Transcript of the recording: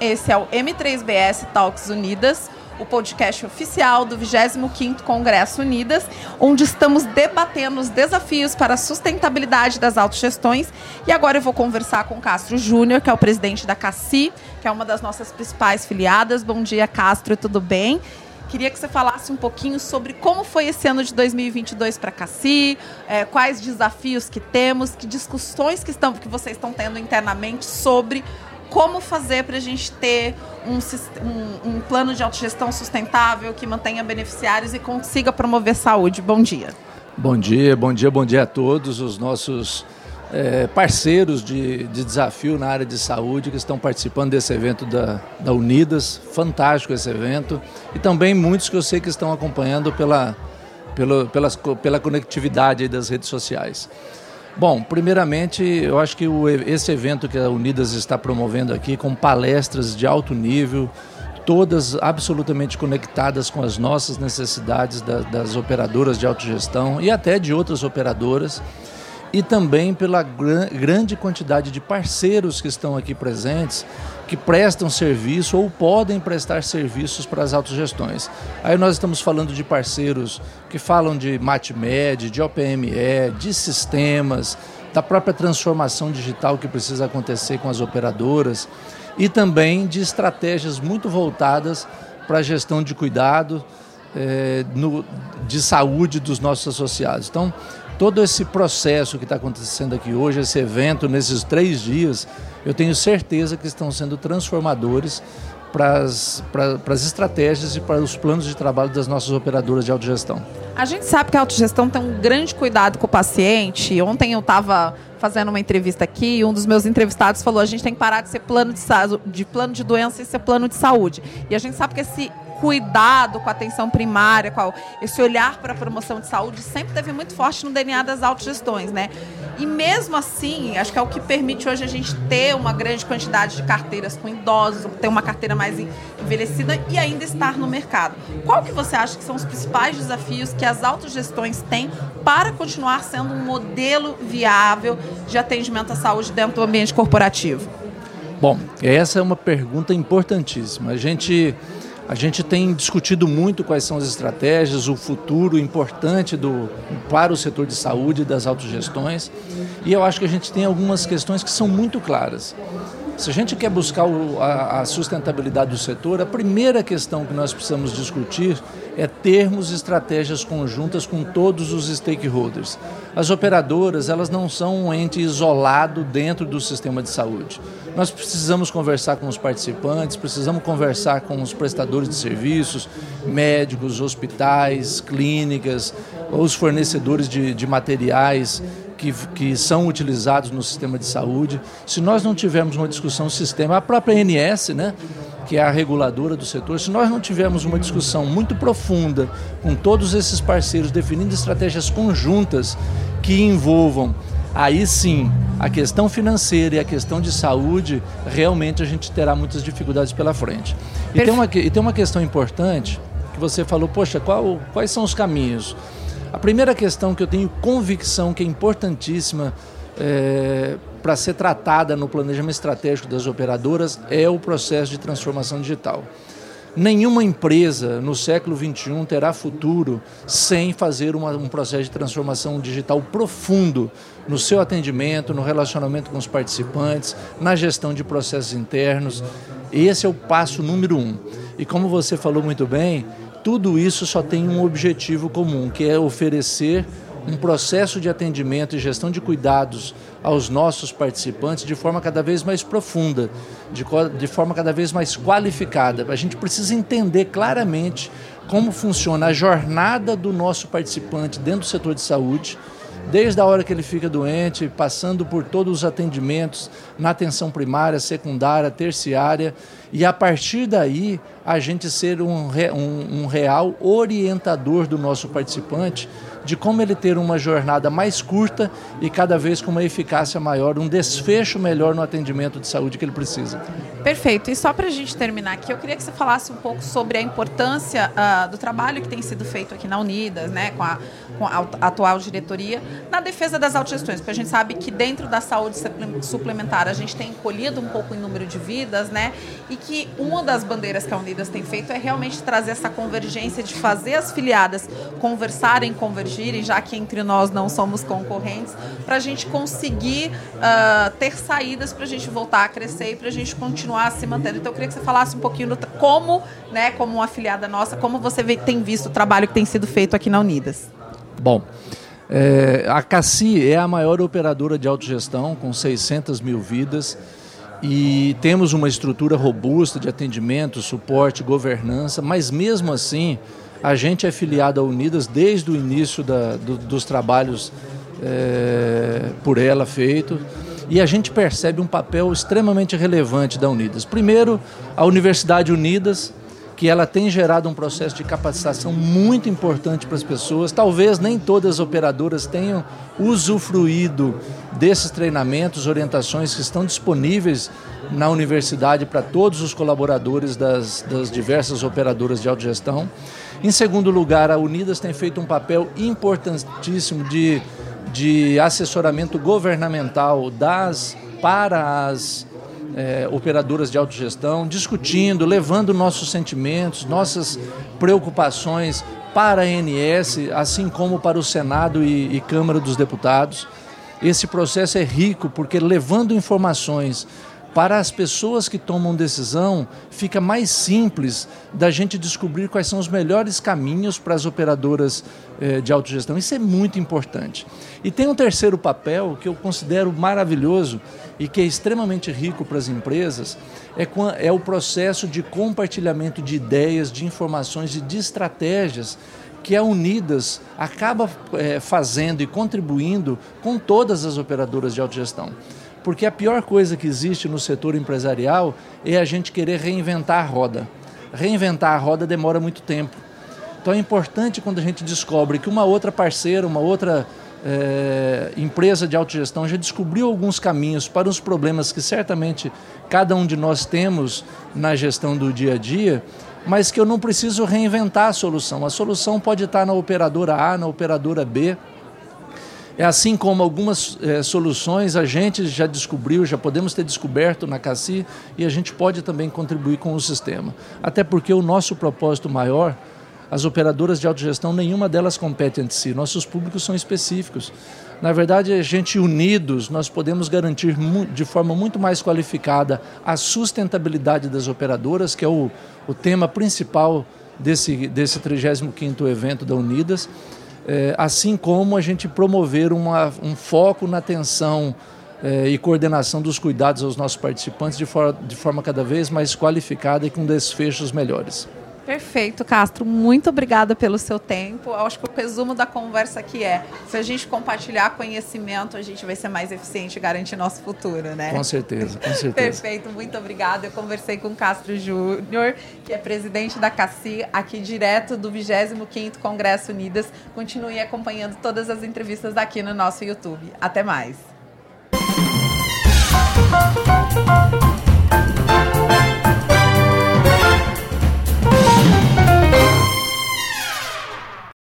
Esse é o M3BS Talks Unidas, o podcast oficial do 25º Congresso Unidas, onde estamos debatendo os desafios para a sustentabilidade das autogestões. E agora eu vou conversar com Castro Júnior, que é o presidente da CACI, que é uma das nossas principais filiadas. Bom dia, Castro, tudo bem? Queria que você falasse um pouquinho sobre como foi esse ano de 2022 para a CACI, é, quais desafios que temos, que discussões que, estão, que vocês estão tendo internamente sobre como fazer para a gente ter um, um, um, plano de autogestão sustentável que mantenha beneficiários e consiga promover saúde. Bom dia. Bom dia, bom dia, bom dia a todos os nossos é, parceiros de, de, desafio na área de saúde que estão participando desse evento da, da Unidas. Fantástico esse evento. E também muitos que eu sei que estão acompanhando pela, pela, pela, pela conectividade das redes sociais. Bom, primeiramente, eu acho que o, esse evento que a Unidas está promovendo aqui, com palestras de alto nível, todas absolutamente conectadas com as nossas necessidades da, das operadoras de autogestão e até de outras operadoras, e também pela grande quantidade de parceiros que estão aqui presentes, que prestam serviço ou podem prestar serviços para as autogestões. Aí nós estamos falando de parceiros que falam de MatMed, de OPME, de sistemas, da própria transformação digital que precisa acontecer com as operadoras e também de estratégias muito voltadas para a gestão de cuidado, é, no, de saúde dos nossos associados. Então, todo esse processo que está acontecendo aqui hoje, esse evento, nesses três dias, eu tenho certeza que estão sendo transformadores para as, para, as estratégias e para os planos de trabalho das nossas operadoras de autogestão. A gente sabe que a autogestão tem um grande cuidado com o paciente. Ontem eu estava fazendo uma entrevista aqui e um dos meus entrevistados falou a gente tem que parar de ser plano de, de plano de doença e ser plano de saúde. E a gente sabe que esse cuidado com a atenção primária, com esse olhar para a promoção de saúde sempre teve muito forte no DNA das autogestões, né? E mesmo assim, acho que é o que permite hoje a gente ter uma grande quantidade de carteiras com idosos, ter uma carteira mais envelhecida e ainda estar no mercado. Qual que você acha que são os principais desafios que as autogestões têm para continuar sendo um modelo viável de atendimento à saúde dentro do ambiente corporativo? Bom, essa é uma pergunta importantíssima. A gente a gente tem discutido muito quais são as estratégias, o futuro importante do, para o setor de saúde e das autogestões. E eu acho que a gente tem algumas questões que são muito claras. Se a gente quer buscar a, sustentabilidade do setor, a primeira questão que nós precisamos discutir é termos estratégias conjuntas com todos os stakeholders. As operadoras, elas não são um ente isolado dentro do sistema de saúde. Nós precisamos conversar com os participantes, precisamos conversar com os prestadores de serviços, médicos, hospitais, clínicas, os fornecedores de, de materiais, que, que são utilizados no sistema de saúde. Se nós não tivermos uma discussão sistema, a própria ANS, né, que é a reguladora do setor, se nós não tivermos uma discussão muito profunda com todos esses parceiros, definindo estratégias conjuntas que envolvam aí sim a questão financeira e a questão de saúde, realmente a gente terá muitas dificuldades pela frente. E, tem uma, e tem uma questão importante que você falou, poxa, qual, quais são os caminhos? A primeira questão que eu tenho convicção que é importantíssima é, para ser tratada no planejamento estratégico das operadoras é o processo de transformação digital. Nenhuma empresa no século XXI terá futuro sem fazer uma, um processo de transformação digital profundo no seu atendimento, no relacionamento com os participantes, na gestão de processos internos. Esse é o passo número um. E como você falou muito bem, tudo isso só tem um objetivo comum, que é oferecer um processo de atendimento e gestão de cuidados aos nossos participantes de forma cada vez mais profunda, de, de forma cada vez mais qualificada. A gente precisa entender claramente como funciona a jornada do nosso participante dentro do setor de saúde desde a hora que ele fica doente, passando por todos os atendimentos na atenção primária, secundária, terciária, e a partir daí a gente ser um, um, um real orientador do nosso participante de como ele ter uma jornada mais curta e cada vez com uma eficácia maior, um desfecho melhor no atendimento de saúde que ele precisa. Perfeito. E só para a gente terminar aqui, eu queria que você falasse um pouco sobre a importância uh, do trabalho que tem sido feito aqui na Unidas, né, com a, com a atual diretoria, na defesa das autogestões, porque a gente sabe que dentro da saúde suplementar a gente tem colhido um pouco em número de vidas, né, e que uma das bandeiras que a Unidas tem feito é realmente trazer essa convergência de fazer as filiadas conversarem, já que entre nós não somos concorrentes, para a gente conseguir uh, ter saídas para a gente voltar a crescer e para a gente continuar se mantendo. Então eu queria que você falasse um pouquinho do como, né, como uma afiliada nossa, como você tem visto o trabalho que tem sido feito aqui na Unidas. Bom, é, a CACI é a maior operadora de autogestão, com 600 mil vidas, e temos uma estrutura robusta de atendimento, suporte, governança, mas mesmo assim, a gente é filiado à Unidas desde o início da, do, dos trabalhos é, por ela feitos e a gente percebe um papel extremamente relevante da Unidas. Primeiro, a Universidade Unidas, que ela tem gerado um processo de capacitação muito importante para as pessoas. Talvez nem todas as operadoras tenham usufruído desses treinamentos, orientações que estão disponíveis na universidade para todos os colaboradores das, das diversas operadoras de autogestão. Em segundo lugar, a Unidas tem feito um papel importantíssimo de, de assessoramento governamental das para as é, operadoras de autogestão, discutindo, levando nossos sentimentos, nossas preocupações para a ANS, assim como para o Senado e, e Câmara dos Deputados. Esse processo é rico porque levando informações para as pessoas que tomam decisão, fica mais simples da gente descobrir quais são os melhores caminhos para as operadoras eh, de autogestão. Isso é muito importante. E tem um terceiro papel que eu considero maravilhoso e que é extremamente rico para as empresas, é, é o processo de compartilhamento de ideias, de informações e de estratégias que a Unidas acaba eh, fazendo e contribuindo com todas as operadoras de autogestão. Porque a pior coisa que existe no setor empresarial é a gente querer reinventar a roda. Reinventar a roda demora muito tempo. Então é importante quando a gente descobre que uma outra parceira, uma outra é, empresa de autogestão já descobriu alguns caminhos para os problemas que certamente cada um de nós temos na gestão do dia a dia, mas que eu não preciso reinventar a solução. A solução pode estar na operadora A, na operadora B, é assim como algumas é, soluções a gente já descobriu, já podemos ter descoberto na CACI e a gente pode também contribuir com o sistema. Até porque o nosso propósito maior, as operadoras de autogestão, nenhuma delas compete entre si. Nossos públicos são específicos. Na verdade, a gente unidos, nós podemos garantir de forma muito mais qualificada a sustentabilidade das operadoras, que é o, o tema principal desse, desse 35º evento da Unidas é, assim como a gente promover uma, um foco na atenção é, e coordenação dos cuidados aos nossos participantes de, for, de forma cada vez mais qualificada e com desfechos melhores. Perfeito, Castro. Muito obrigada pelo seu tempo. Eu acho que o resumo da conversa aqui é: se a gente compartilhar conhecimento, a gente vai ser mais eficiente e garantir nosso futuro, né? Com certeza, com certeza. Perfeito, muito obrigada. Eu conversei com o Castro Júnior, que é presidente da CACI, aqui direto do 25º Congresso Unidas. Continue acompanhando todas as entrevistas aqui no nosso YouTube. Até mais.